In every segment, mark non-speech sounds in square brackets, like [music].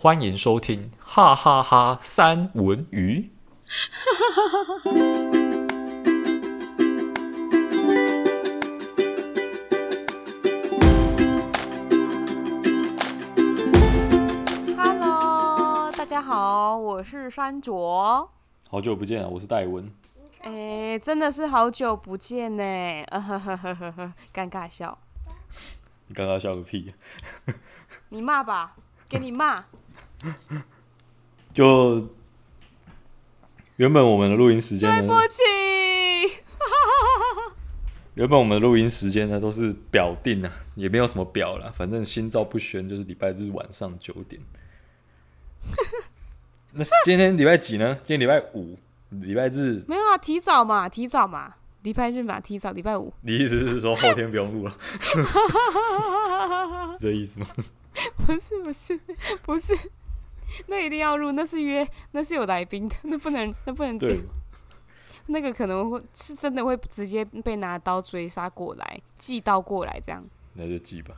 欢迎收听哈哈哈三文鱼。Hello，大家好，我是山卓。好久不见啊，我是戴文。哎，真的是好久不见呢，呃呵呵呵呵呵，尴尬笑。你尴尬笑个屁！[laughs] 你骂吧，给你骂。[laughs] 就原本我们的录音时间呢，对不起。[laughs] 原本我们的录音时间呢都是表定啊，也没有什么表了，反正心照不宣，就是礼拜日晚上九点。那今天礼拜几呢？今天礼拜五。礼拜日没有啊，提早嘛，提早嘛，礼拜日嘛，提早，礼拜五。你意思是说后天不用录了？[laughs] 这意思吗？不是不是不是，[laughs] 那一定要入，那是约，那是有来宾的，[laughs] 那不能，那不能这样。[laughs] 那个可能会是真的会直接被拿刀追杀过来，寄刀过来这样。那就寄吧。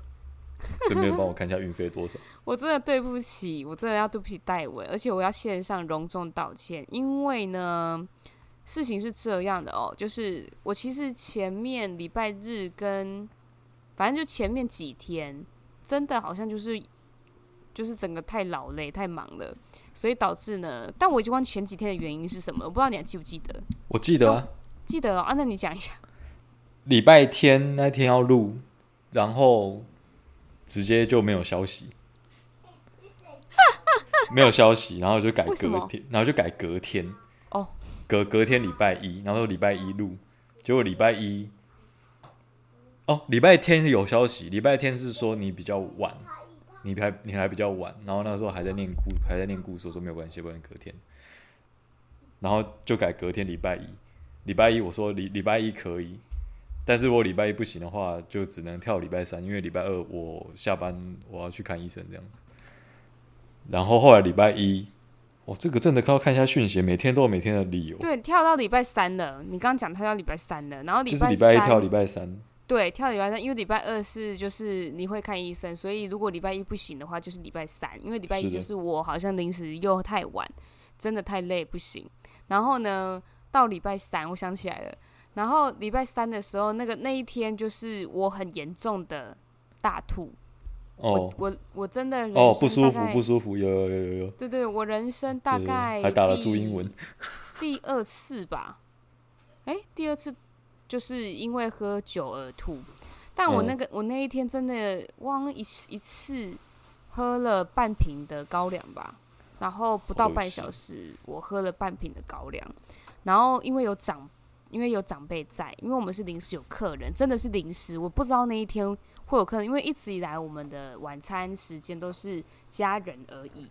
顺便帮我看一下运费多少？我真的对不起，我真的要对不起戴维，而且我要线上隆重道歉，因为呢，事情是这样的哦，就是我其实前面礼拜日跟反正就前面几天，真的好像就是就是整个太劳累太忙了，所以导致呢，但我已经忘前几天的原因是什么，我不知道你还记不记得？我记得啊，哦、记得哦啊，那你讲一下。礼拜天那天要录，然后。直接就没有消息，[laughs] 没有消息，然后就改隔天，然后就改隔天，哦，隔隔天礼拜一，然后礼拜一录，结果礼拜一，哦，礼拜天是有消息，礼拜天是说你比较晚，你还你还比较晚，然后那时候还在念故还在念故事，我说没有关系，不能隔天，然后就改隔天礼拜一，礼拜一我说礼礼拜一可以。但是我礼拜一不行的话，就只能跳礼拜三，因为礼拜二我下班我要去看医生这样子。然后后来礼拜一，哦，这个真的靠看一下讯息，每天都有每天的理由。对，跳到礼拜三了。你刚刚讲跳到礼拜三了，然后礼拜就是礼拜一跳礼拜三。对，跳礼拜三，因为礼拜二是就是你会看医生，所以如果礼拜一不行的话，就是礼拜三，因为礼拜一就是我好像临时又太晚，真的太累不行。然后呢，到礼拜三，我想起来了。然后礼拜三的时候，那个那一天就是我很严重的大吐，哦、我我我真的哦不舒服不舒服，有有有有，对对，我人生大概还打了注英文，[laughs] 第二次吧，哎，第二次就是因为喝酒而吐，但我那个、嗯、我那一天真的忘了一一次喝了半瓶的高粱吧，然后不到半小时我喝了半瓶的高粱，然后因为有长。因为有长辈在，因为我们是临时有客人，真的是临时，我不知道那一天会有客人，因为一直以来我们的晚餐时间都是家人而已。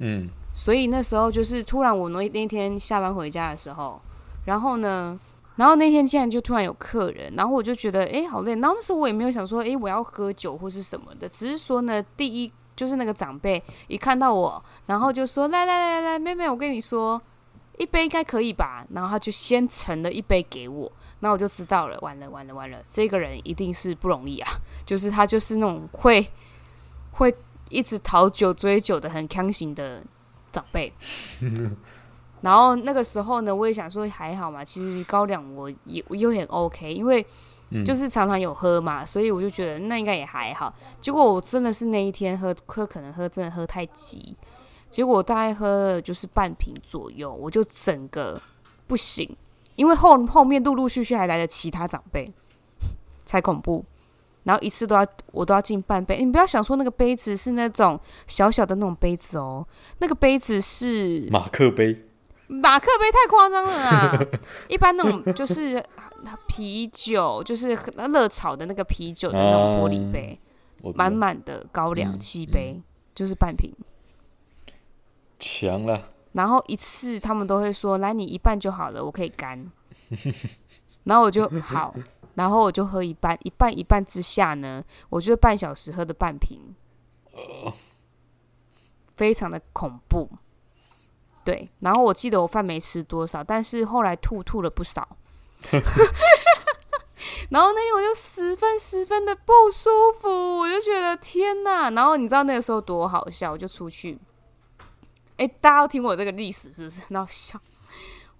嗯，所以那时候就是突然我那那天下班回家的时候，然后呢，然后那天竟然就突然有客人，然后我就觉得哎好累，然后那时候我也没有想说哎我要喝酒或是什么的，只是说呢，第一就是那个长辈一看到我，然后就说来来来来妹妹，我跟你说。一杯应该可以吧，然后他就先盛了一杯给我，那我就知道了，完了完了完了，这个人一定是不容易啊，[laughs] 就是他就是那种会会一直讨酒追酒的很强行的长辈。[laughs] 然后那个时候呢，我也想说还好嘛，其实高粱我也我又很 OK，因为就是常常有喝嘛，所以我就觉得那应该也还好。结果我真的是那一天喝喝可能喝真的喝太急。结果我大概喝了就是半瓶左右，我就整个不行，因为后后面陆陆续续还来了其他长辈，才恐怖。然后一次都要我都要敬半杯，你不要想说那个杯子是那种小小的那种杯子哦，那个杯子是马克杯，马克杯太夸张了啊！[laughs] 一般那种就是啤酒，就是热炒的那个啤酒的那种玻璃杯，满满的高粱七杯，嗯嗯、就是半瓶。强了，然后一次他们都会说：“来，你一半就好了，我可以干。[laughs] ”然后我就好，然后我就喝一半，一半一半之下呢，我就半小时喝的半瓶，非常的恐怖。对，然后我记得我饭没吃多少，但是后来吐吐了不少。[laughs] 然后那天我就十分十分的不舒服，我就觉得天哪！然后你知道那个时候多好笑，我就出去。哎，大家要听我这个历史是不是 [laughs] 很好笑？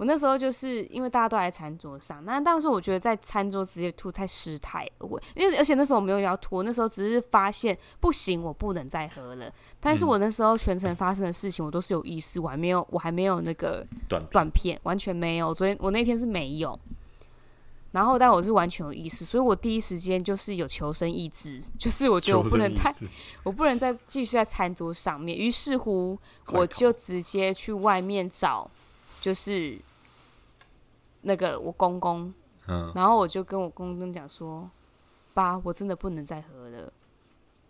我那时候就是因为大家都在餐桌上，那当时我觉得在餐桌直接吐太失态了，我因为而且那时候我没有要吐，那时候只是发现不行，我不能再喝了。但是我那时候全程发生的事情，我都是有意识，我还没有，我还没有那个断断片，完全没有。昨天我那天是没有，然后但我是完全有意识，所以我第一时间就是有求生意志，就是我觉得我不能再，我不能再继续在餐桌上面。于是乎，我就直接去外面找，就是。那个我公公，嗯，然后我就跟我公公讲说：“爸，我真的不能再喝了。”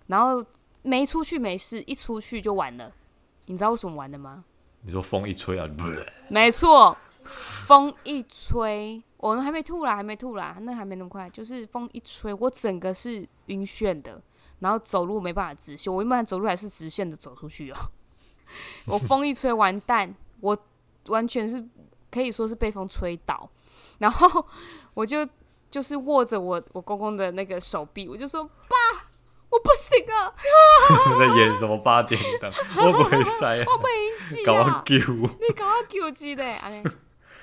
然后没出去没事，一出去就完了。你知道为什么完的吗？你说风一吹啊，没错，风一吹，我还没吐啦，还没吐啦，那还没那么快。就是风一吹，我整个是晕眩的，然后走路没办法直线。我一般走路还是直线的走出去哦。我风一吹完蛋，我完全是。可以说是被风吹倒，然后我就就是握着我我公公的那个手臂，我就说：“爸，我不行啊！[laughs] ”在演什么八点档？我不会塞啊！我没气啊！搞！你搞我救急的！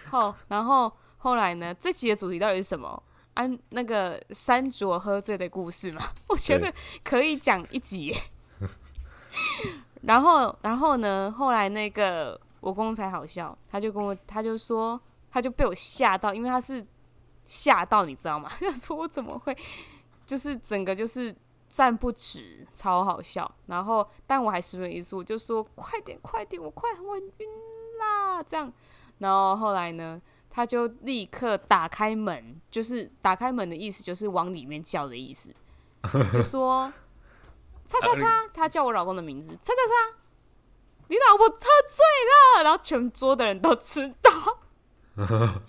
好，然后后来呢？这集的主题到底是什么？安、啊、那个山卓喝醉的故事嘛？[laughs] 我觉得可以讲一集。[laughs] 然后，然后呢？后来那个。我公公才好笑，他就跟我，他就说，他就被我吓到，因为他是吓到，你知道吗？[laughs] 他说我怎么会，就是整个就是站不直，超好笑。然后，但我还十分意思，我就说快点，快点，我快我晕啦，这样。然后后来呢，他就立刻打开门，就是打开门的意思，就是往里面叫的意思，就说 [laughs] 叉叉叉，他叫我老公的名字，叉叉叉。你老婆喝醉了，然后全桌的人都知道。[laughs]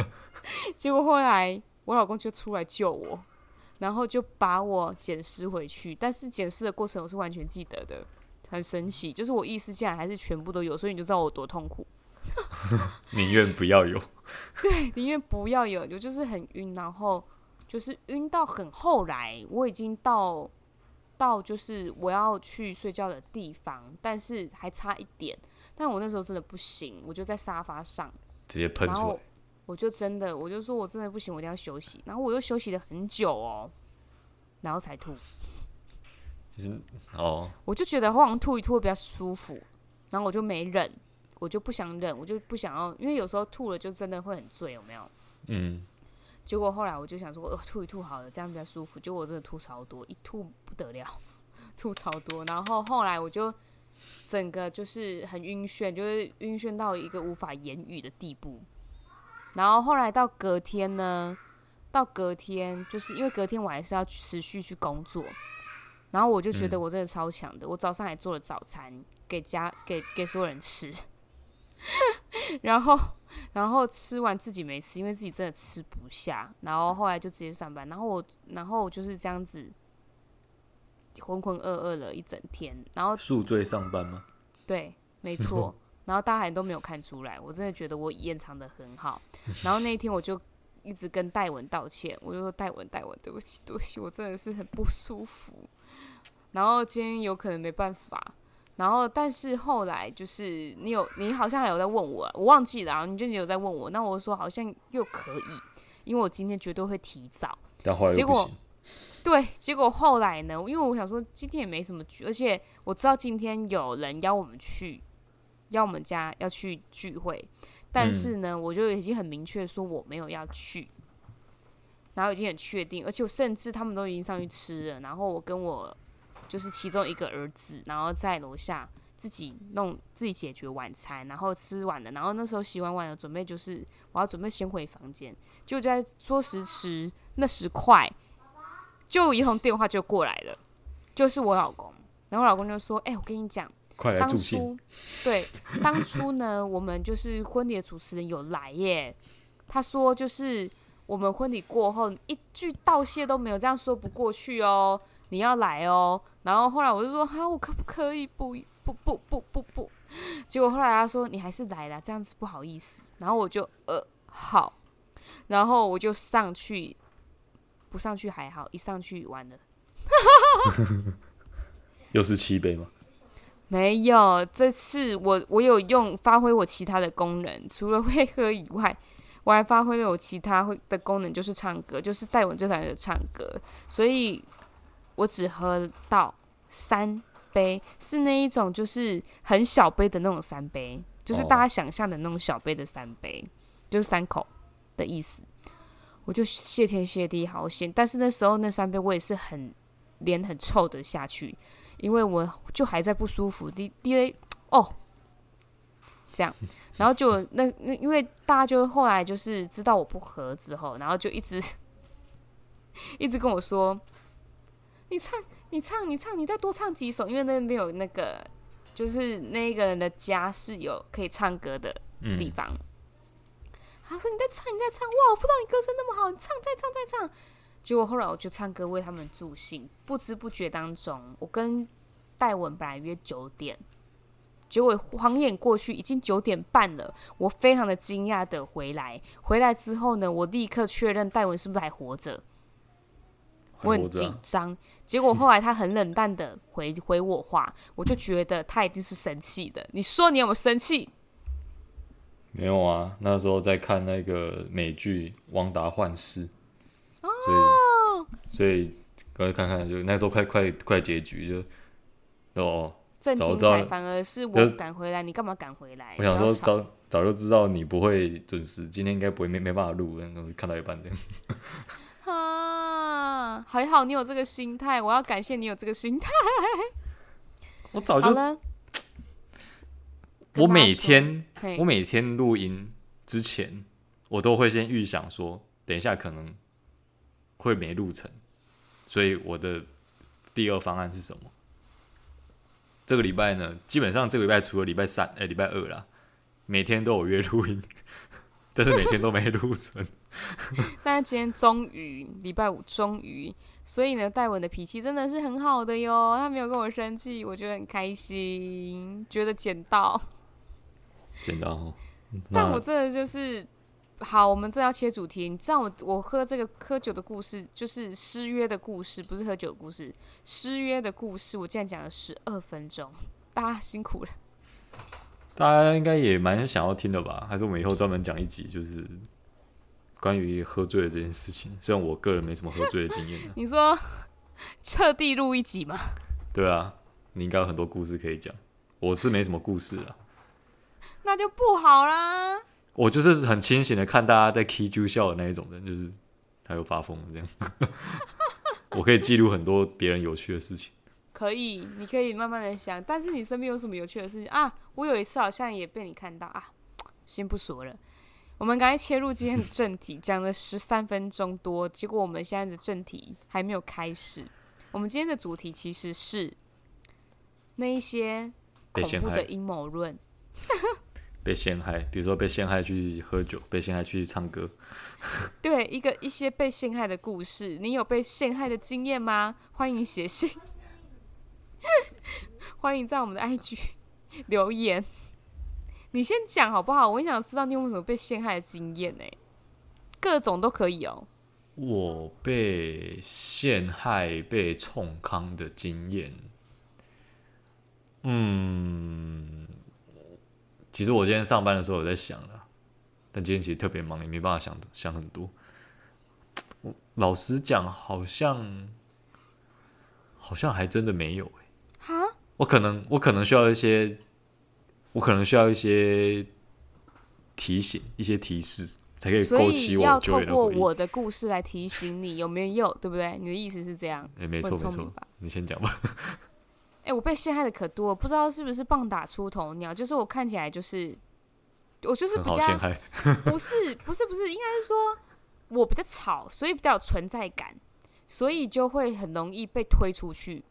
结果后来我老公就出来救我，然后就把我捡尸回去。但是捡尸的过程我是完全记得的，很神奇。就是我意识竟然还是全部都有，所以你就知道我多痛苦。[laughs] 宁愿不要有。对，宁愿不要有，我就是很晕，然后就是晕到很后来，我已经到。到就是我要去睡觉的地方，但是还差一点。但我那时候真的不行，我就在沙发上直接喷出来。然后我就真的，我就说我真的不行，我一定要休息。然后我又休息了很久哦，然后才吐。哦，我就觉得好像吐一吐会比较舒服，然后我就没忍，我就不想忍，我就不想要，因为有时候吐了就真的会很醉，有没有？嗯。结果后来我就想说，呃，吐一吐好了，这样比较舒服。结果我真的吐超多，一吐不得了，[laughs] 吐超多。然后后来我就整个就是很晕眩，就是晕眩到一个无法言语的地步。然后后来到隔天呢，到隔天就是因为隔天我还是要持续去工作，然后我就觉得我真的超强的。我早上还做了早餐给家给给所有人吃，[laughs] 然后。然后吃完自己没吃，因为自己真的吃不下。然后后来就直接上班。然后我，然后我就是这样子浑浑噩噩了一整天。然后宿醉上班吗？对，没错。[laughs] 然后大家还都没有看出来，我真的觉得我掩藏的很好。[laughs] 然后那一天我就一直跟戴文道歉，我就说戴文，戴文，对不起，对不起，我真的是很不舒服。然后今天有可能没办法。然后，但是后来就是你有，你好像还有在问我，我忘记了，然后你就你有在问我，那我说好像又可以，因为我今天绝对会提早。结果，对，结果后来呢？因为我想说今天也没什么聚，而且我知道今天有人邀我们去，邀我们家要去聚会，但是呢，嗯、我就已经很明确说我没有要去，然后已经很确定，而且我甚至他们都已经上去吃了，然后我跟我。就是其中一个儿子，然后在楼下自己弄自己解决晚餐，然后吃完了，然后那时候洗完碗了，准备就是我要准备先回房间，就在说时迟那时快，就一通电话就过来了，就是我老公，然后我老公就说：“哎、欸，我跟你讲，当初对当初呢，我们就是婚礼的主持人有来耶，他说就是我们婚礼过后一句道谢都没有，这样说不过去哦。”你要来哦，然后后来我就说哈，我可不可以不不不不不不？[laughs] 结果后来他说你还是来了，这样子不好意思。然后我就呃好，然后我就上去不上去还好，一上去完了。[laughs] 又是七杯吗？没有，这次我我有用发挥我其他的功能，除了会喝以外，我还发挥了我其他会的功能，就是唱歌，就是戴文最讨厌的唱歌，所以我只喝到三杯，是那一种就是很小杯的那种三杯，就是大家想象的那种小杯的三杯，哦、就是三口的意思。我就谢天谢地好险，但是那时候那三杯我也是很脸很臭的下去。因为我就还在不舒服，第第一哦，这样，然后就 [laughs] 那因为大家就后来就是知道我不喝之后，然后就一直 [laughs] 一直跟我说，你唱你唱你唱，你再多唱几首，因为那边有那个就是那个人的家是有可以唱歌的地方。嗯、他说你在唱你在唱，哇，我不知道你歌声那么好，你唱再唱再唱。结果后来我就唱歌为他们助兴，不知不觉当中，我跟戴文本来约九点，结果晃眼过去已经九点半了。我非常的惊讶的回来，回来之后呢，我立刻确认戴文是不是还活着，我很紧张。结果后来他很冷淡的回 [laughs] 回我话，我就觉得他一定是生气的。你说你有没有生气？没有啊，那时候在看那个美剧《汪达幻视》。哦，所以刚才看看，就那时候快快快结局就哦，正精彩，反而是我赶回来，你干嘛赶回来？我想说早早就知道你不会准时，今天应该不会没没办法录，然后看到一半这样。[laughs] 啊，还好你有这个心态，我要感谢你有这个心态。[laughs] 我早就，我每天我每天录音之前，我都会先预想说，等一下可能。会没录成，所以我的第二方案是什么？这个礼拜呢，基本上这个礼拜除了礼拜三、哎、欸，礼拜二啦，每天都有约录音，[laughs] 但是每天都没录成。[laughs] 但是今天终于礼拜五，终于，所以呢，戴文的脾气真的是很好的哟，他没有跟我生气，我觉得很开心，觉得捡到，捡到。[laughs] 但我真的就是。好，我们这要切主题。你知道我我喝这个喝酒的故事，就是失约的故事，不是喝酒的故事。失约的故事，我竟然讲了十二分钟，[laughs] 大家辛苦了。大家应该也蛮想要听的吧？还是我们以后专门讲一集，就是关于喝醉的这件事情。虽然我个人没什么喝醉的经验。[laughs] 你说特地录一集吗？对啊，你应该有很多故事可以讲。我是没什么故事啊。那就不好啦。我就是很清醒的看大家在 K 就笑的那一种人，就是他又发疯了这样。[laughs] 我可以记录很多别人有趣的事情。可以，你可以慢慢的想。但是你身边有什么有趣的事情啊？我有一次好像也被你看到啊。先不说了，我们刚才切入今天的正题，讲了十三分钟多，结果我们现在的正题还没有开始。我们今天的主题其实是那一些恐怖的阴谋论。被陷害，比如说被陷害去喝酒，被陷害去唱歌。[laughs] 对，一个一些被陷害的故事，你有被陷害的经验吗？欢迎写信，[laughs] 欢迎在我们的 IG 留言。你先讲好不好？我很想知道你有没有什么被陷害的经验呢？各种都可以哦。我被陷害、被冲康的经验，嗯。其实我今天上班的时候有在想了，但今天其实特别忙，也没办法想想很多。老实讲，好像好像还真的没有哎。哈？我可能我可能需要一些，我可能需要一些提醒，一些提示，才可以勾起我。要透过我的故事来提醒你有没有，对不对？你的意思是这样？哎，没错没错，你先讲吧。哎、欸，我被陷害的可多，不知道是不是棒打出头鸟。就是我看起来就是，我就是比较不是不是不是，应该是说我比较吵，所以比较有存在感，所以就会很容易被推出去，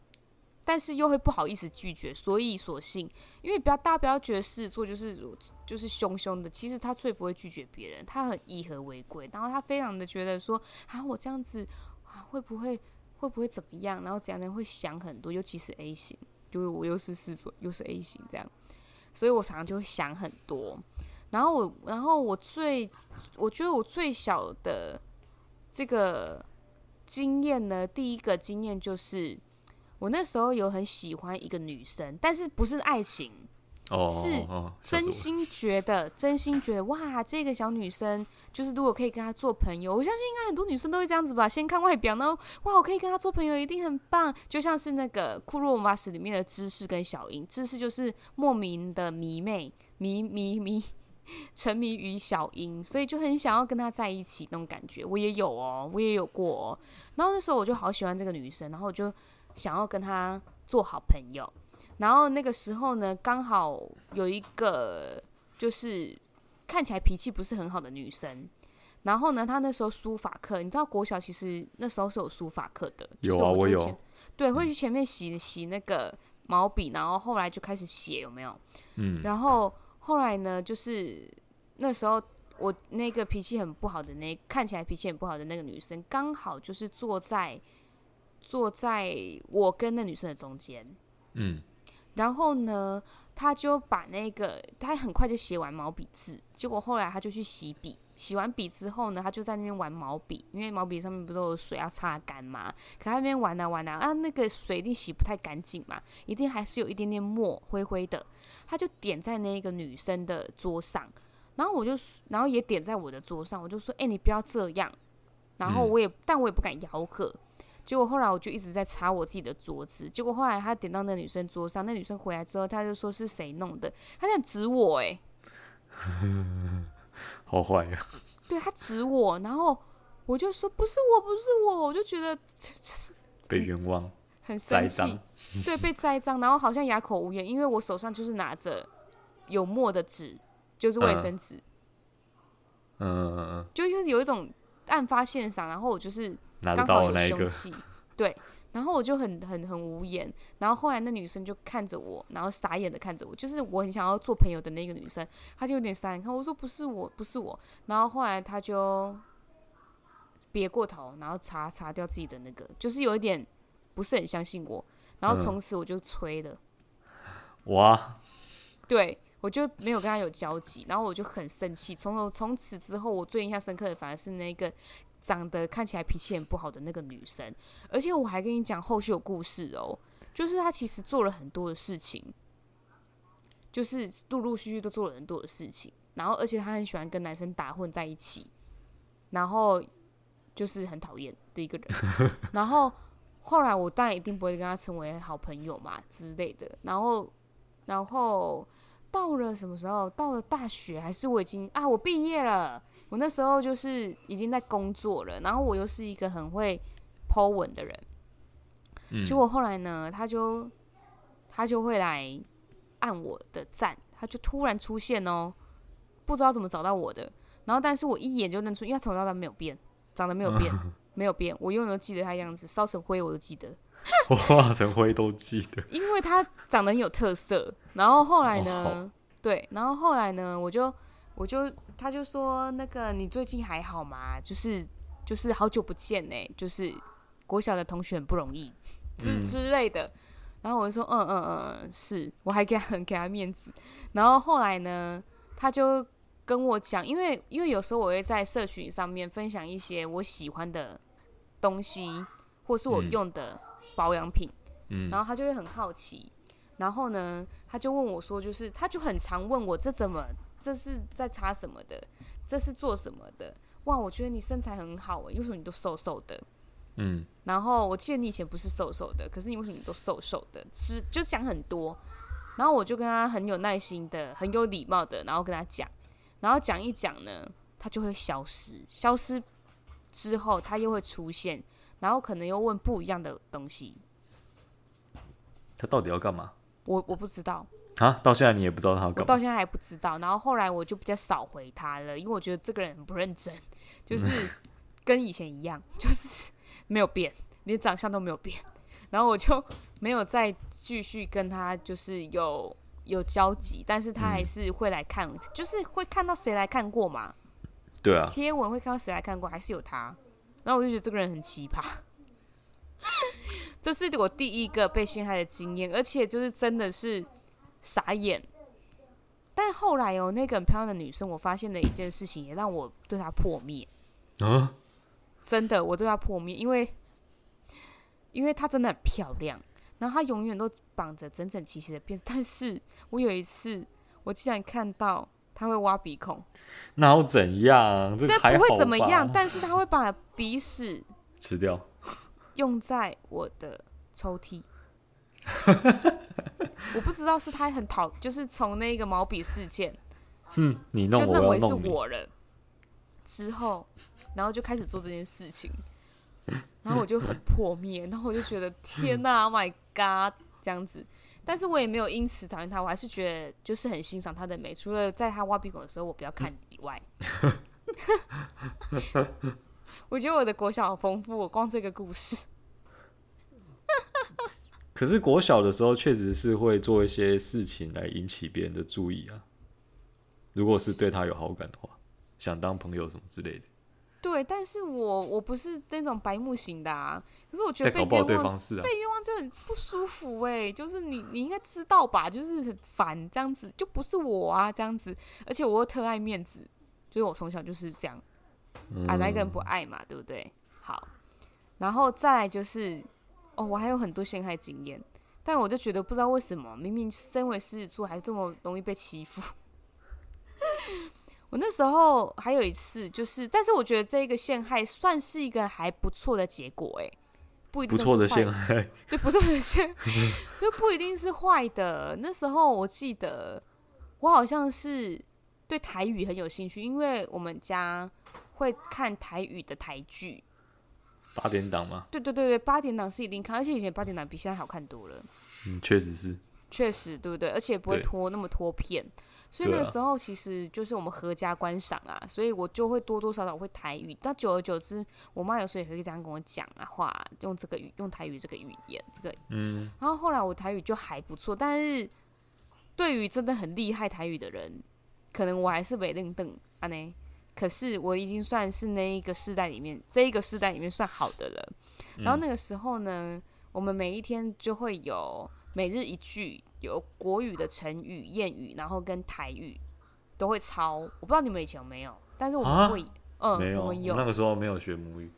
但是又会不好意思拒绝，所以索性，因为不要大家不要觉得狮子座就是就是凶凶的，其实他最不会拒绝别人，他很以和为贵，然后他非常的觉得说啊，我这样子啊会不会？会不会怎么样？然后怎样呢？会想很多，尤其是 A 型，就是我又是狮子座，又是 A 型这样，所以我常常就会想很多。然后我，然后我最，我觉得我最小的这个经验呢，第一个经验就是我那时候有很喜欢一个女生，但是不是爱情。哦，是真心觉得，真心觉得哇，这个小女生就是如果可以跟她做朋友，我相信应该很多女生都会这样子吧。先看外表然后，哇，我可以跟她做朋友，一定很棒。就像是那个库洛魔法使里面的芝士跟小樱，芝士就是莫名的迷妹，迷迷迷，沉迷于小樱，所以就很想要跟她在一起那种感觉。我也有哦，我也有过哦。然后那时候我就好喜欢这个女生，然后我就想要跟他做好朋友。然后那个时候呢，刚好有一个就是看起来脾气不是很好的女生。然后呢，她那时候书法课，你知道国小其实那时候是有书法课的。有啊，我，我有。对，会去前面洗洗那个毛笔，然后后来就开始写，有没有？嗯。然后后来呢，就是那时候我那个脾气很不好的那看起来脾气很不好的那个女生，刚好就是坐在坐在我跟那女生的中间。嗯。然后呢，他就把那个，他很快就写完毛笔字。结果后来他就去洗笔，洗完笔之后呢，他就在那边玩毛笔，因为毛笔上面不都有水要擦干嘛？可他那边玩啊玩啊，啊，那个水一定洗不太干净嘛，一定还是有一点点墨灰灰的。他就点在那个女生的桌上，然后我就，然后也点在我的桌上，我就说：“哎，你不要这样。”然后我也，嗯、但我也不敢吆喝。结果后来我就一直在擦我自己的桌子。结果后来他点到那女生桌上，那女生回来之后，他就说是谁弄的？他在指我哎，[laughs] 好坏呀！对，他指我，然后我就说不是我，不是我，我就觉得 [laughs] 就是被冤枉，很生气。对，被栽赃，然后好像哑口无言，因为我手上就是拿着有墨的纸，就是卫生纸。嗯嗯嗯嗯，就就是有一种案发现场，然后我就是。刚好有凶器，对，然后我就很很很无言，然后后来那女生就看着我，然后傻眼的看着我，就是我很想要做朋友的那个女生，她就有点傻眼看我说不是我，不是我，然后后来她就别过头，然后擦擦掉自己的那个，就是有一点不是很相信我，然后从此我就吹了，哇，[laughs] 对，我就没有跟她有交集，然后我就很生气，从从此之后，我最印象深刻的反而是那个。长得看起来脾气很不好的那个女生，而且我还跟你讲后续有故事哦，就是她其实做了很多的事情，就是陆陆续续都做了很多的事情，然后而且她很喜欢跟男生打混在一起，然后就是很讨厌的一个人，[laughs] 然后后来我当然一定不会跟她成为好朋友嘛之类的，然后然后到了什么时候？到了大学还是我已经啊，我毕业了。我那时候就是已经在工作了，然后我又是一个很会 po 文的人，嗯，结果后来呢，他就他就会来按我的赞，他就突然出现哦，不知道怎么找到我的，然后但是我一眼就认出，因为他从头到大没有变，长得没有变，[laughs] 没有变，我永远都记得他样子，烧成灰我都记得，[laughs] 我化成灰都记得，因为他长得很有特色，然后后来呢，对，然后后来呢，我就我就。他就说：“那个，你最近还好吗？就是就是好久不见呢、欸，就是国小的同学很不容易之之类的。”然后我就说：“嗯嗯嗯，是。”我还给他很 [laughs] 给他面子。然后后来呢，他就跟我讲，因为因为有时候我会在社群上面分享一些我喜欢的东西，或是我用的保养品。嗯。然后他就会很好奇，然后呢，他就问我说：“就是他就很常问我这怎么？”这是在擦什么的？这是做什么的？哇，我觉得你身材很好诶，为什么你都瘦瘦的？嗯，然后我记得你以前不是瘦瘦的，可是你为什么你都瘦瘦的？是就讲很多，然后我就跟他很有耐心的、很有礼貌的，然后跟他讲，然后讲一讲呢，他就会消失，消失之后他又会出现，然后可能又问不一样的东西。他到底要干嘛？我我不知道。啊，到现在你也不知道他要干嘛？我到现在还不知道。然后后来我就比较少回他了，因为我觉得这个人很不认真，就是 [laughs] 跟以前一样，[laughs] 就是没有变，连长相都没有变。然后我就没有再继续跟他就是有有交集，但是他还是会来看，嗯、就是会看到谁来看过嘛？对啊，贴文会看到谁来看过，还是有他。然后我就觉得这个人很奇葩，[laughs] 这是我第一个被陷害的经验，而且就是真的是。傻眼，但后来哦，那个很漂亮的女生，我发现了一件事情，也让我对她破灭。啊？真的，我对她破灭，因为因为她真的很漂亮，然后她永远都绑着整整齐齐的辫子。但是我有一次，我竟然看到她会挖鼻孔，那又怎样？这？不会怎么样，但是她会把鼻屎吃掉，用在我的抽屉。[laughs] 我不知道是他很讨，就是从那个毛笔事件，[laughs] 嗯，你弄我，就认为是我了。之后。然后就开始做这件事情，[laughs] 然后我就很破灭，然后我就觉得天哪，Oh my God，这样子。但是我也没有因此讨厌他，我还是觉得就是很欣赏他的美。除了在他挖鼻孔的时候我不要看以外，我觉得我的国小好丰富，我光这个故事。可是国小的时候确实是会做一些事情来引起别人的注意啊。如果是对他有好感的话，想当朋友什么之类的。对，但是我我不是那种白目型的啊。可是我觉得被冤枉，啊、被冤枉就很不舒服哎、欸。就是你你应该知道吧？就是很烦这样子，就不是我啊这样子。而且我又特爱面子，所以我从小就是这样。嗯、啊，哪个人不爱嘛？对不对？好，然后再来就是哦，我还有很多陷害经验，但我就觉得不知道为什么，明明身为狮子座还这么容易被欺负。[laughs] 我那时候还有一次，就是，但是我觉得这个陷害算是一个还不错的结果，哎，不一定是坏的，不错的陷害，[laughs] 对，不错的陷，[laughs] 就不一定是坏的。那时候我记得，我好像是对台语很有兴趣，因为我们家会看台语的台剧，八点档吗？对对对对，八点档是一定看，而且以前八点档比现在好看多了。嗯，确实是，确实对不对？而且不会拖那么拖片。所以那个时候其实就是我们合家观赏啊，所以我就会多多少少会台语。但久而久之，我妈有时候也会这样跟我讲啊话，用这个语用台语这个语言，这个嗯。然后后来我台语就还不错，但是对于真的很厉害台语的人，可能我还是没认凳啊呢。可是我已经算是那一个世代里面，这一个世代里面算好的了。然后那个时候呢，我们每一天就会有每日一句。有国语的成语、谚语，然后跟台语都会抄。我不知道你们以前有没有，但是我们会，啊、嗯，没有，我们有。那个时候没有学母语。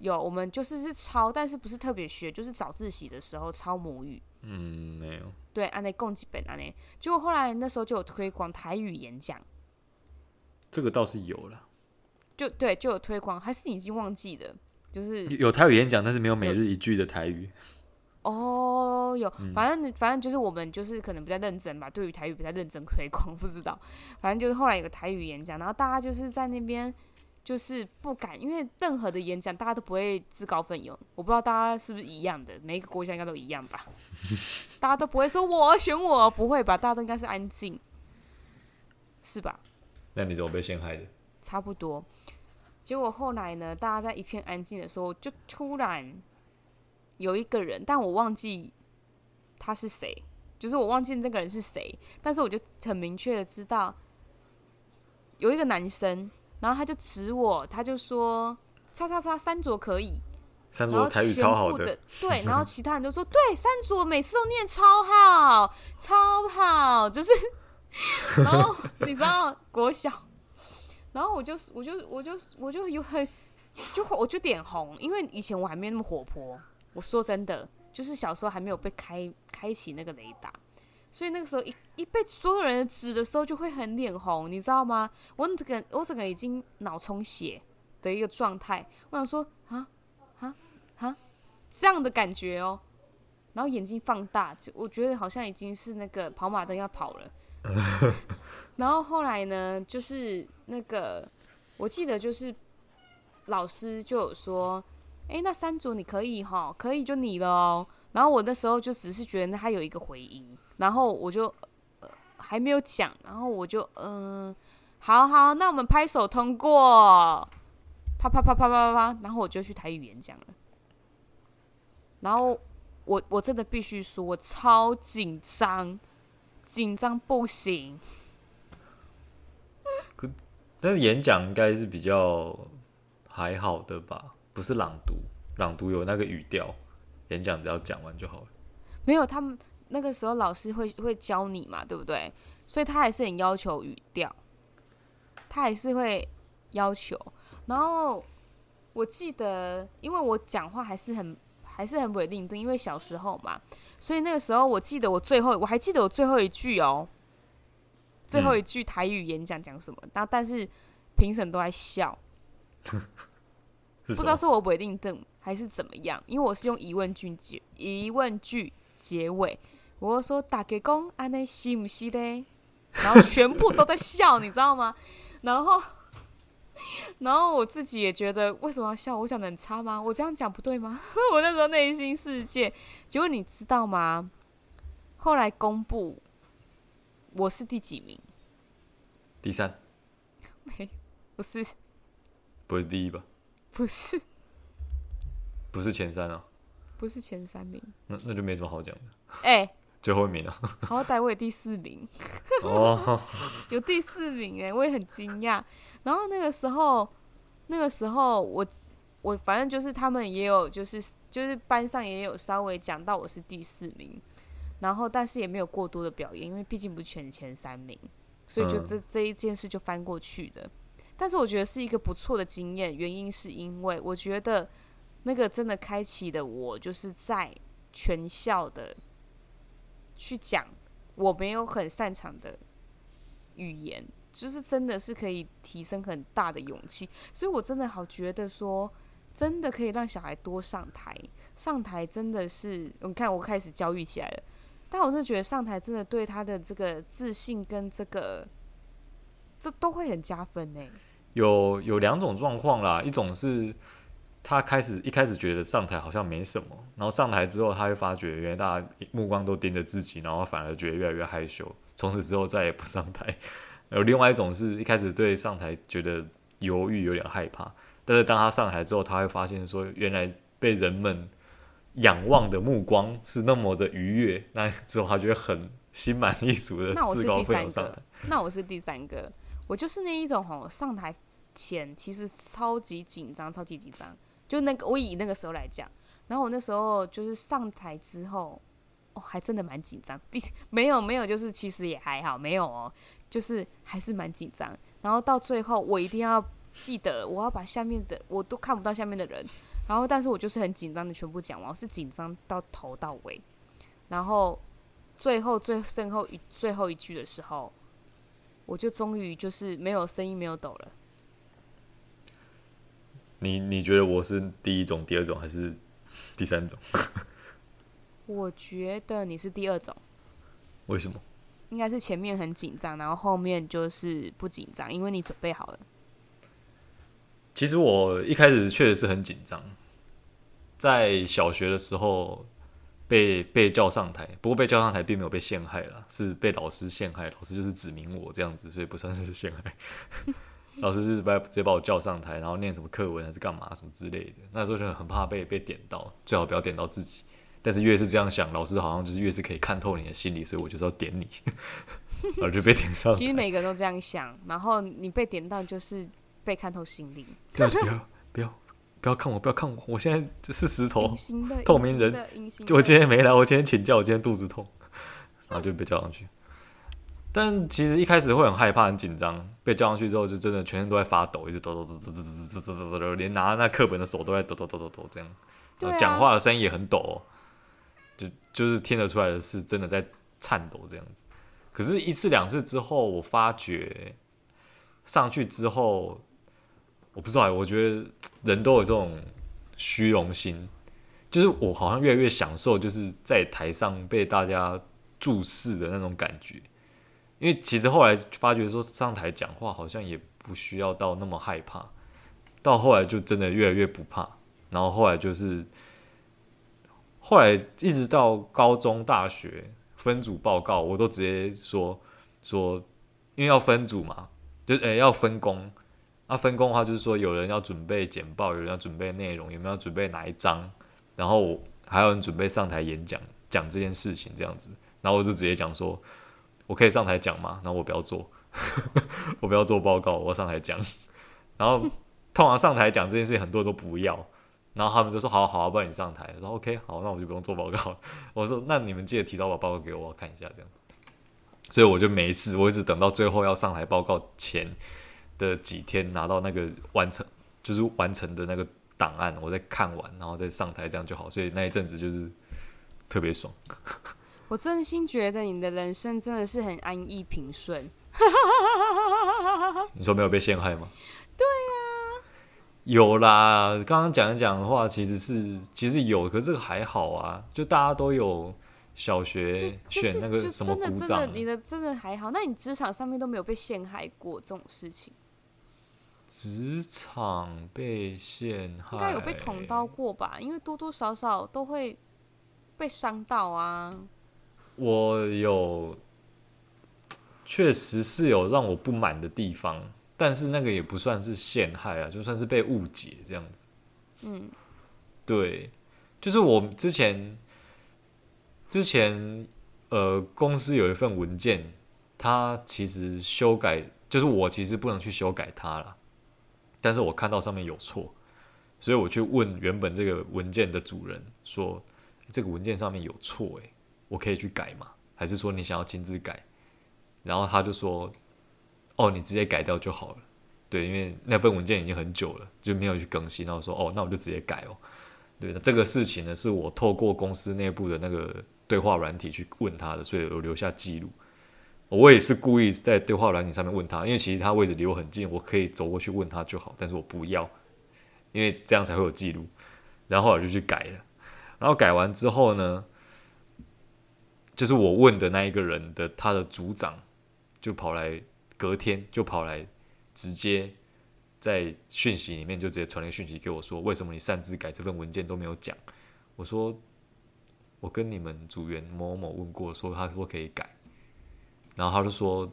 有，我们就是是抄，但是不是特别学，就是早自习的时候抄母语。嗯，没有。对，安内共几本安内，结果后来那时候就有推广台语演讲。这个倒是有了。就对，就有推广，还是你已经忘记了？就是有台语演讲，但是没有每日一句的台语。哦，有，反正反正就是我们就是可能比较认真吧，对于台语比较认真推广，不知道，反正就是后来有个台语演讲，然后大家就是在那边就是不敢，因为任何的演讲大家都不会自告奋勇，我不知道大家是不是一样的，每一个国家应该都一样吧，[laughs] 大家都不会说我选我，不会吧，大家都应该是安静，是吧？那你怎么被陷害的？差不多，结果后来呢，大家在一片安静的时候，就突然。有一个人，但我忘记他是谁，就是我忘记那个人是谁，但是我就很明确的知道有一个男生，然后他就指我，他就说“叉叉叉三卓可以”，三卓台语超好的，对，[laughs] 然后其他人都说对，三卓每次都念超好，超好，就是，[laughs] 然后你知道国小，然后我就我就我就我就有很就我就点红，因为以前我还没那么活泼。我说真的，就是小时候还没有被开开启那个雷达，所以那个时候一一被所有人指的时候，就会很脸红，你知道吗？我整个我整个已经脑充血的一个状态。我想说啊啊啊这样的感觉哦，然后眼睛放大，就我觉得好像已经是那个跑马灯要跑了。[laughs] 然后后来呢，就是那个我记得就是老师就有说。诶、那三组你可以哈，可以就你了哦。然后我那时候就只是觉得他有一个回音，然后我就、呃、还没有讲，然后我就嗯、好好，那我们拍手通过，啪啪啪啪啪啪啪，然后我就去台语演讲了。然后我我真的必须说，我超紧张，紧张不行。但是演讲应该是比较还好的吧？不是朗读，朗读有那个语调，演讲只要讲完就好了。没有，他们那个时候老师会会教你嘛，对不对？所以他还是很要求语调，他还是会要求。然后我记得，因为我讲话还是很还是很稳定的，因为小时候嘛，所以那个时候我记得我最后我还记得我最后一句哦，最后一句台语演讲讲什么，然后但是评审都在笑，[laughs] 不知道是我不一定的还是怎么样，因为我是用疑问句结疑问句结尾，我说打给公安内是不是的？然后全部都在笑，你知道吗？然后，然后我自己也觉得，为什么要笑？我讲的很差吗？我这样讲不对吗？[laughs] 我那时候内心世界，结果你知道吗？后来公布，我是第几名？第三？没，不是，不是第一吧？不是，不是前三啊？不是前三名？那那就没什么好讲的。哎、欸。最后一名了，好歹我也第四名，哦，[laughs] 有第四名哎，我也很惊讶。然后那个时候，那个时候我我反正就是他们也有，就是就是班上也有稍微讲到我是第四名，然后但是也没有过多的表演，因为毕竟不是全前三名，所以就这这一件事就翻过去的。但是我觉得是一个不错的经验，原因是因为我觉得那个真的开启的我，就是在全校的。去讲我没有很擅长的语言，就是真的是可以提升很大的勇气，所以我真的好觉得说，真的可以让小孩多上台，上台真的是，你看我开始教育起来了，但我是觉得上台真的对他的这个自信跟这个，这都会很加分呢。有有两种状况啦，一种是。他开始一开始觉得上台好像没什么，然后上台之后，他会发觉原来大家目光都盯着自己，然后反而觉得越来越害羞，从此之后再也不上台。[laughs] 有另外一种是一开始对上台觉得犹豫，有点害怕，但是当他上台之后，他会发现说，原来被人们仰望的目光是那么的愉悦，那之后他觉得很心满意足的自告奋勇上台。那我是第三个，那我是第三个，我就是那一种吼，上台前其实超级紧张，超级紧张。就那个，我以那个时候来讲，然后我那时候就是上台之后，哦，还真的蛮紧张。第没有没有，就是其实也还好，没有哦，就是还是蛮紧张。然后到最后，我一定要记得，我要把下面的我都看不到下面的人，然后但是我就是很紧张的全部讲完，我是紧张到头到尾。然后最后最身后一最后一句的时候，我就终于就是没有声音，没有抖了。你你觉得我是第一种、第二种还是第三种？[laughs] 我觉得你是第二种。为什么？应该是前面很紧张，然后后面就是不紧张，因为你准备好了。其实我一开始确实是很紧张，在小学的时候被被叫上台，不过被叫上台并没有被陷害了，是被老师陷害，老师就是指明我这样子，所以不算是陷害。[laughs] 老师就是把直接把我叫上台，然后念什么课文还是干嘛什么之类的。那时候就很怕被被点到，最好不要点到自己。但是越是这样想，老师好像就是越是可以看透你的心理，所以我就是要点你，[laughs] 然后就被点上。其实每个人都这样想，然后你被点到就是被看透心灵。不要，不要不要不要看我，不要看我，我现在就是石头，透明人。就我今天没来，我今天请假，我今天肚子痛，然后就被叫上去。但其实一开始会很害怕、很紧张，被叫上去之后，就真的全身都在发抖，一直抖抖抖抖抖抖抖抖抖抖，连拿那课本的手都在抖抖抖抖抖这样。然后讲话的声音也很抖，就就是听得出来的是真的在颤抖这样子。可是，一次两次之后，我发觉上去之后，我不知道，我觉得人都有这种虚荣心，就是我好像越来越享受，就是在台上被大家注视的那种感觉。因为其实后来发觉说上台讲话好像也不需要到那么害怕，到后来就真的越来越不怕，然后后来就是后来一直到高中、大学分组报告，我都直接说说，因为要分组嘛，就诶、要分工，那、分工的话就是说有人要准备简报，有人要准备内容，有没有准备哪一章，然后还有人准备上台演讲讲这件事情这样子，然后我就直接讲说。我可以上台讲吗？然后我不要做，[laughs] 我不要做报告，我要上台讲。然后通常上台讲这件事情，很多人都不要。然后他们就说：“好好啊，不然你上台。”我说：“OK，好，那我就不用做报告。[laughs] ”我说：“那你们记得提早把报告给，我看一下这样子。”所以我就没事，我一直等到最后要上台报告前的几天，拿到那个完成，就是完成的那个档案，我再看完，然后再上台，这样就好。所以那一阵子就是特别爽。我真心觉得你的人生真的是很安逸平顺。[laughs] 你说没有被陷害吗？对呀、啊，有啦。刚刚讲一讲的话，其实是其实有，可是还好啊。就大家都有小学选那个什么你的真的还好。那你职场上面都没有被陷害过这种事情？职场被陷害，应该有被捅刀过吧？因为多多少少都会被伤到啊。我有，确实是有让我不满的地方，但是那个也不算是陷害啊，就算是被误解这样子。嗯，对，就是我之前之前呃，公司有一份文件，它其实修改，就是我其实不能去修改它了，但是我看到上面有错，所以我去问原本这个文件的主人说，这个文件上面有错，诶。我可以去改吗？还是说你想要亲自改？然后他就说：“哦，你直接改掉就好了。”对，因为那份文件已经很久了，就没有去更新。然后说：“哦，那我就直接改哦。”对，这个事情呢，是我透过公司内部的那个对话软体去问他的，所以我留下记录。我也是故意在对话软体上面问他，因为其实他位置离我很近，我可以走过去问他就好。但是我不要，因为这样才会有记录。然后我就去改了。然后改完之后呢，就是我问的那一个人的他的组长，就跑来隔天就跑来，直接在讯息里面就直接传了个讯息给我说，为什么你擅自改这份文件都没有讲？我说我跟你们组员某某问过，说他说可以改，然后他就说，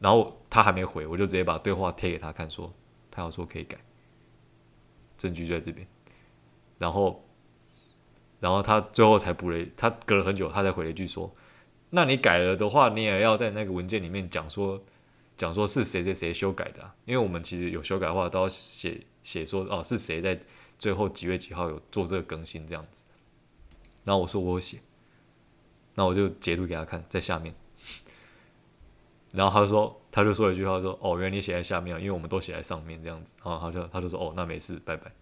然后他还没回，我就直接把对话贴给他看，说他要说可以改，证据就在这边，然后然后他最后才补了，他隔了很久，他才回了一句说。那你改了的话，你也要在那个文件里面讲说，讲说是谁谁谁修改的，因为我们其实有修改的话，都要写写说哦是谁在最后几月几号有做这个更新这样子。然后我说我有写，那我就截图给他看，在下面。然后他就说，他就说一句话说，哦，原来你写在下面，因为我们都写在上面这样子。然后他就他就说，哦，那没事，拜拜。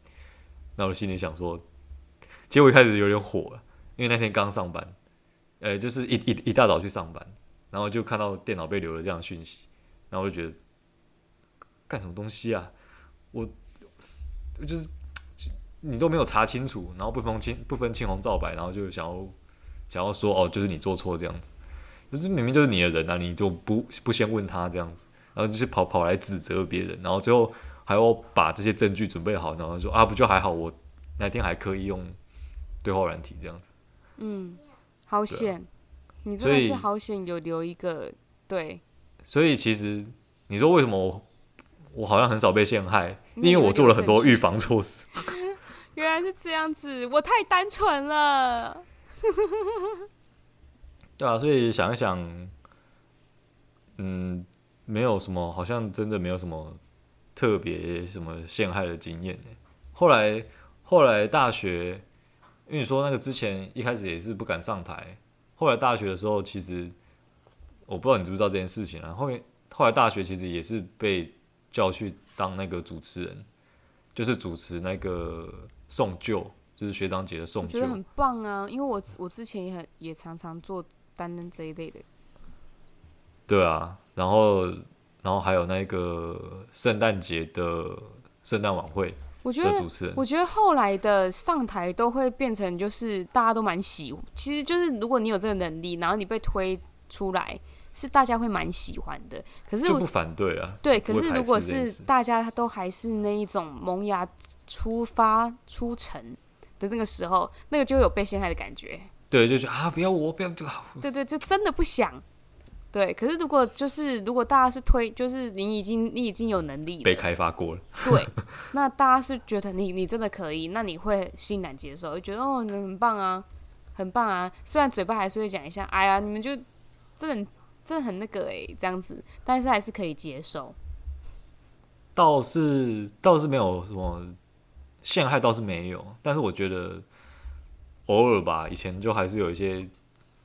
那我心里想说，其实我一开始有点火了，因为那天刚上班。呃，就是一一一大早去上班，然后就看到电脑被留了这样讯息，然后我就觉得干什么东西啊？我就是你都没有查清楚，然后不分青不分青红皂白，然后就想要想要说哦，就是你做错这样子，就是明明就是你的人啊，你就不不先问他这样子，然后就是跑跑来指责别人，然后最后还要把这些证据准备好，然后说啊，不就还好，我那天还可以用对话软体这样子，嗯。好险，啊、你真的是好险，有留一个对。所以其实你说为什么我我好像很少被陷害？因为我做了很多预防措施。[laughs] 原来是这样子，我太单纯了。对啊，所以想一想，嗯，没有什么，好像真的没有什么特别什么陷害的经验。后来后来大学。因为你说那个之前一开始也是不敢上台，后来大学的时候，其实我不知道你知不知道这件事情啊。后面后来大学其实也是被叫去当那个主持人，就是主持那个送旧，就是学长姐的送旧，我觉得很棒啊。因为我我之前也很也常常做担任这一类的。对啊，然后然后还有那个圣诞节的圣诞晚会。我觉得，我觉得后来的上台都会变成，就是大家都蛮喜，其实就是如果你有这个能力，然后你被推出来，是大家会蛮喜欢的。可是我不反对啊，对。可是如果是大家都还是那一种萌芽出发出城的那个时候，那个就有被陷害的感觉。对，就觉得啊，不要我，不要这个好。对对，就真的不想。对，可是如果就是如果大家是推，就是你已经你已经有能力被开发过了，对，那大家是觉得你你真的可以，那你会欣然接受，会觉得哦，你很棒啊，很棒啊。虽然嘴巴还是会讲一下，哎呀，你们就真的很真的很那个哎、欸，这样子，但是还是可以接受。倒是倒是没有什么陷害，倒是没有，但是我觉得偶尔吧，以前就还是有一些。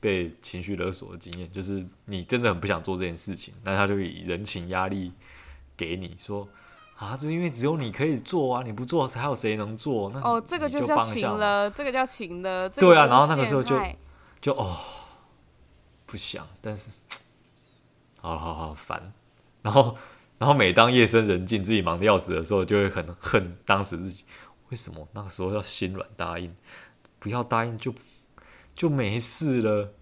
被情绪勒索的经验，就是你真的很不想做这件事情，那他就以人情压力给你说啊，这是因为只有你可以做啊，你不做还有谁能做？那哦，这个就叫情了，这个叫情了。对啊，然后那个时候就就哦，不想，但是好好好烦。然后然后每当夜深人静，自己忙得要死的时候，就会很恨当时自己为什么那个时候要心软答应，不要答应就就没事了。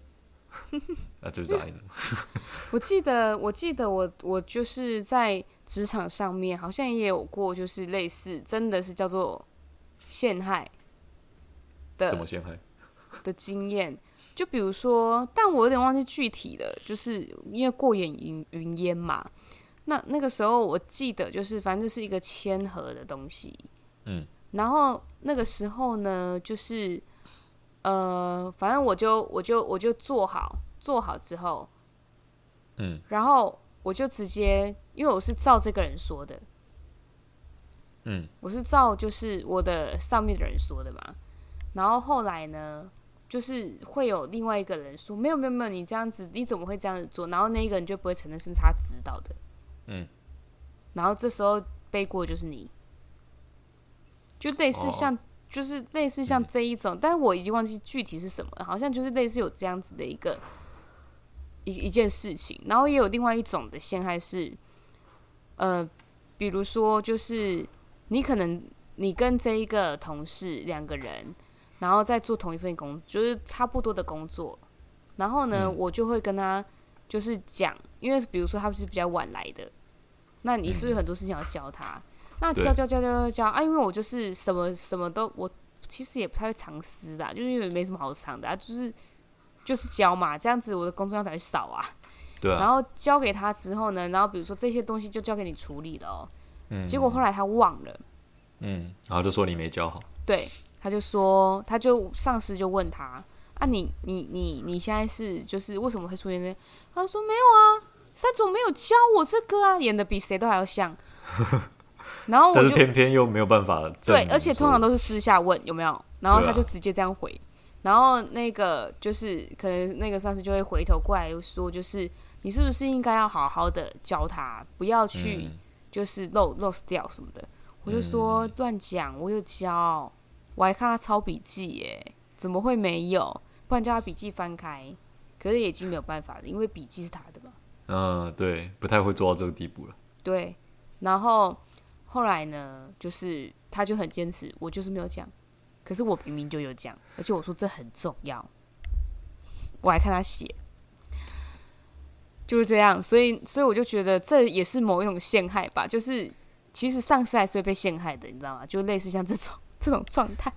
[laughs] 那就答应了。[laughs] 我记得，我记得我我就是在。职场上面好像也有过，就是类似，真的是叫做陷害的，怎么陷害的经验？就比如说，但我有点忘记具体了，就是因为过眼云云烟嘛。那那个时候我记得，就是反正就是一个签合的东西，嗯，然后那个时候呢，就是呃，反正我就我就我就做好做好之后，嗯，然后。我就直接，因为我是照这个人说的，嗯，我是照就是我的上面的人说的嘛。然后后来呢，就是会有另外一个人说，没有没有没有，你这样子你怎么会这样子做？然后那一个人就不会承认是他指导的，嗯。然后这时候背锅就是你，就类似像，哦、就是类似像这一种，嗯，但是我已经忘记具体是什么，好像就是类似有这样子的一个。一一件事情，然后也有另外一种的陷害是，呃，比如说就是你可能你跟这一个同事两个人，然后在做同一份工，就是差不多的工作，然后呢，嗯、我就会跟他就是讲，因为比如说他是比较晚来的，那你是不是很多事情要教他？嗯、那教教教教教教啊，因为我就是什么什么都我其实也不太会藏私的，就是因为没什么好藏的啊，就是。就是教嘛，这样子我的工作量才会少啊。对啊。然后交给他之后呢，然后比如说这些东西就交给你处理了哦。嗯。结果后来他忘了。嗯。然后就说你没教好。对，他就说，他就上司就问他啊你，你你你你现在是就是为什么会出现这？他说没有啊，三总没有教我这个啊，演的比谁都还要像。[laughs] 然后我就但是偏偏又没有办法。对，而且通常都是私下问有没有，然后他就直接这样回。然后那个就是可能那个上司就会回头过来说，就是你是不是应该要好好的教他，不要去就是漏 lost 掉什么的。我就说乱讲，我有教，我还看他抄笔记耶，怎么会没有？不然叫他笔记翻开，可是也已经没有办法了，因为笔记是他的嘛。嗯，对，不太会做到这个地步了。对，然后后来呢，就是他就很坚持，我就是没有讲。可是我明明就有讲，而且我说这很重要，我还看他写，就是这样，所以所以我就觉得这也是某一种陷害吧，就是其实上司还是会被陷害的，你知道吗？就类似像这种 [laughs] 这种状态，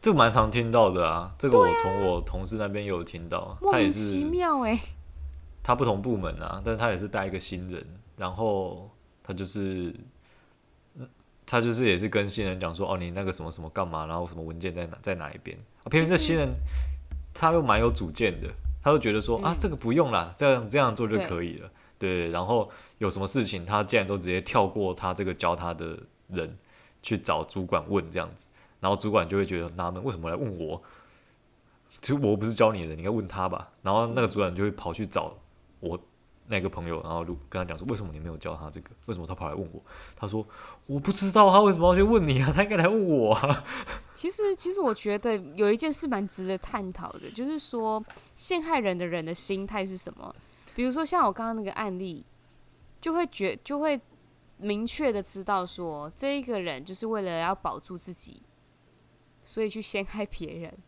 这个蛮常听到的啊，这个我从我同事那边也有听到，莫名其妙哎，他不同部门啊，但是他也是带一个新人，然后他就是。他就是也是跟新人讲说，哦，你那个什么什么干嘛，然后什么文件在哪在哪一边。偏偏这新人他又蛮有主见的，他就觉得说、嗯、啊，这个不用啦，这样这样做就可以了。对，对，然后有什么事情，他竟然都直接跳过他这个教他的人去找主管问这样子，然后主管就会觉得纳闷，为什么来问我？其实我不是教你的，你应该问他吧。然后那个主管就会跑去找我。那个朋友，然后就跟他讲说：“为什么你没有教他这个？为什么他跑来问我？”他说：“我不知道他为什么要去问你啊，他应该来问我啊。[laughs] ”其实，其实我觉得有一件事蛮值得探讨的，就是说陷害人的人的心态是什么？比如说像我刚刚那个案例，就会觉就会明确的知道说，这一个人就是为了要保住自己，所以去陷害别人。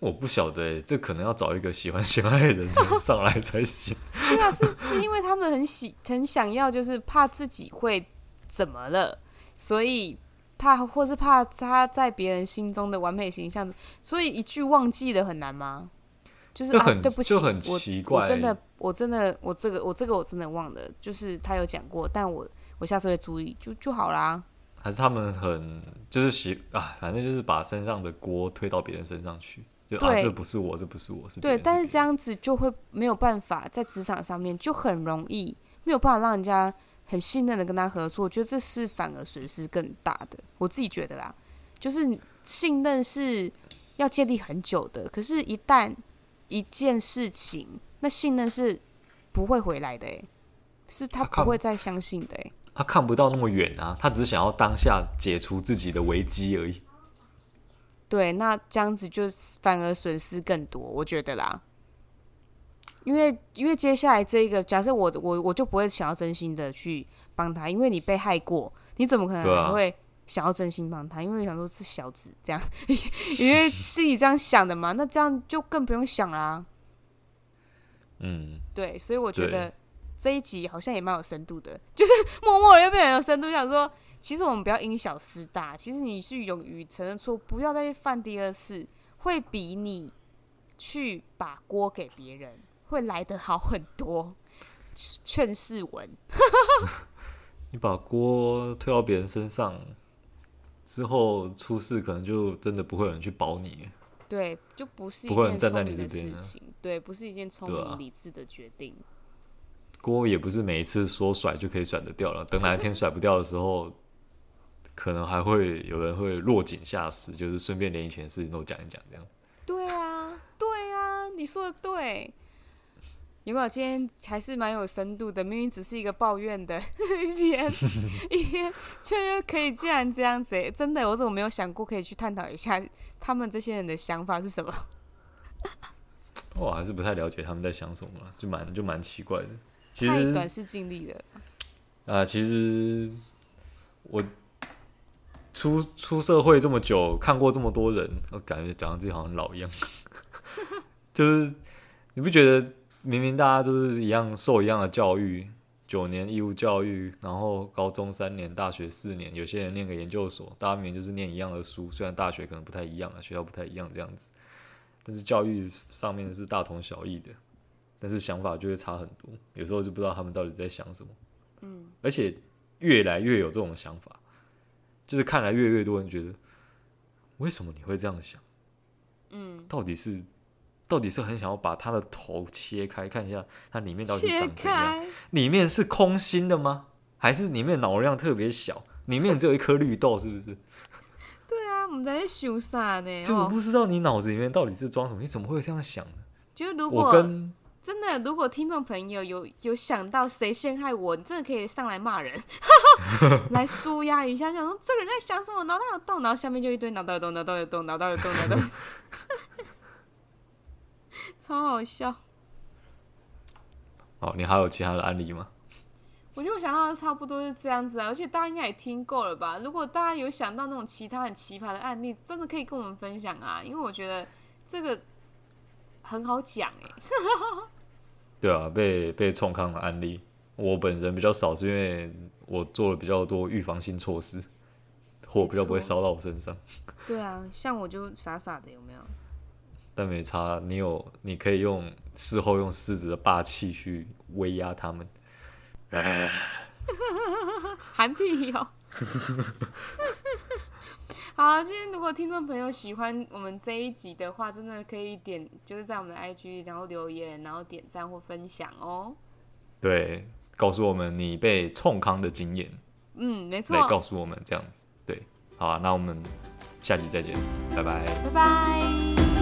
我不晓得、欸，这可能要找一个喜欢陷害的人 [laughs] 上来才行。[laughs] 对啊，是是因为他们很喜很想要，就是怕自己会怎么了，所以怕或是怕他在别人心中的完美形象，所以一句忘记的很难吗？就是很、啊、对不起，就很奇怪、欸。我真的，我真的，我这个，我这个我真的忘了，就是他有讲过，但我我下次会注意，就就好啦。还是他们很就是喜啊，反正就是把身上的锅推到别人身上去。对、啊，这不是我，这不是我，是对，但是这样子就会没有办法在职场上面就很容易没有办法让人家很信任的跟他合作，我觉得这是反而损失更大的。我自己觉得啦，就是信任是要建立很久的，可是，一旦一件事情，那信任是不会回来的，诶，是他不会再相信的，诶。他看不到那么远啊，他只想要当下解除自己的危机而已。对，那这样子就反而损失更多，我觉得啦。因为因为接下来这一个，假设我我我就不会想要真心的去帮他，因为你被害过，你怎么可能还会想要真心帮他？因为想说是小子这样，[laughs] 因为是你这样想的嘛，那这样就更不用想啦。嗯，对，所以我觉得这一集好像也蛮有深度的，就是 [laughs] 默默的又变得有深度，想说。其实我们不要因小失大。其实你是勇于承认错，不要再犯第二次，会比你去把锅给别人会来得好很多。[laughs] 劝世文，[laughs] 你把锅推到别人身上之后出事，可能就真的不会有人去保你。对，就不是一件站在你这边的事情。对，不是一件聪明理智的决定。锅也不是每一次说甩就可以甩得掉了，等哪一天甩不掉的时候。可能还会有人会落井下石，就是顺便连以前的事情都讲一讲，这样。对啊，对啊，你说的对。有没有？今天还是蛮有深度的，明明只是一个抱怨的 [laughs] 一篇，一篇却又可以竟然这样子，真的，我怎么没有想过可以去探讨一下他们这些人的想法是什么？[laughs] 我还是不太了解他们在想什么，就蛮就蛮奇怪的。其实太短视尽力了。啊、呃，其实我。出出社会这么久，看过这么多人，我感觉讲的自己好像老一样。[laughs] 就是你不觉得明明大家都是一样受一样的教育，九年义务教育，然后高中三年，大学四年，有些人念个研究所，大家明明就是念一样的书，虽然大学可能不太一样啊，学校不太一样这样子，但是教育上面是大同小异的，但是想法就会差很多，有时候就不知道他们到底在想什么。嗯，而且越来越有这种想法。就是看来越来越多人觉得，为什么你会这样想？嗯，到底是到底是很想要把他的头切开，看一下它里面到底长怎样？里面是空心的吗？还是里面脑容量特别小？里面只有一颗绿豆，是不是？[laughs] 对啊，我们在想啥呢？就我不知道你脑子里面到底是装什么？你怎么会这样想呢？就如果我跟真的，如果听众朋友有有想到谁陷害我，你真的可以上来骂人，[laughs] 来舒压一下，想说这个人在想什么，脑袋有洞，然后下面就一堆脑袋有洞，脑袋有洞，脑袋有洞，脑袋有洞，超好笑。好，你还有其他的案例吗？我觉得我想到的差不多是这样子啊，而且大家应该也听够了吧？如果大家有想到那种其他很奇葩的案例，真的可以跟我们分享啊，因为我觉得这个很好讲哎、对啊，被被冲康的案例，我本人比较少，是因为我做了比较多预防性措施，火比较不会烧到我身上。[laughs] 对啊，像我就傻傻的，有没有？但没差，你有，你可以用事后用狮子的霸气去威压他们。[laughs] 韩屁哦。[laughs] 好，今天如果听众朋友喜欢我们这一集的话，真的可以点，就是在我们的 IG，然后留言，然后点赞或分享哦。对，告诉我们你被冲康的经验。嗯，没错。来，告诉我们这样子。对，好啊，那我们下集再见，拜拜。拜拜。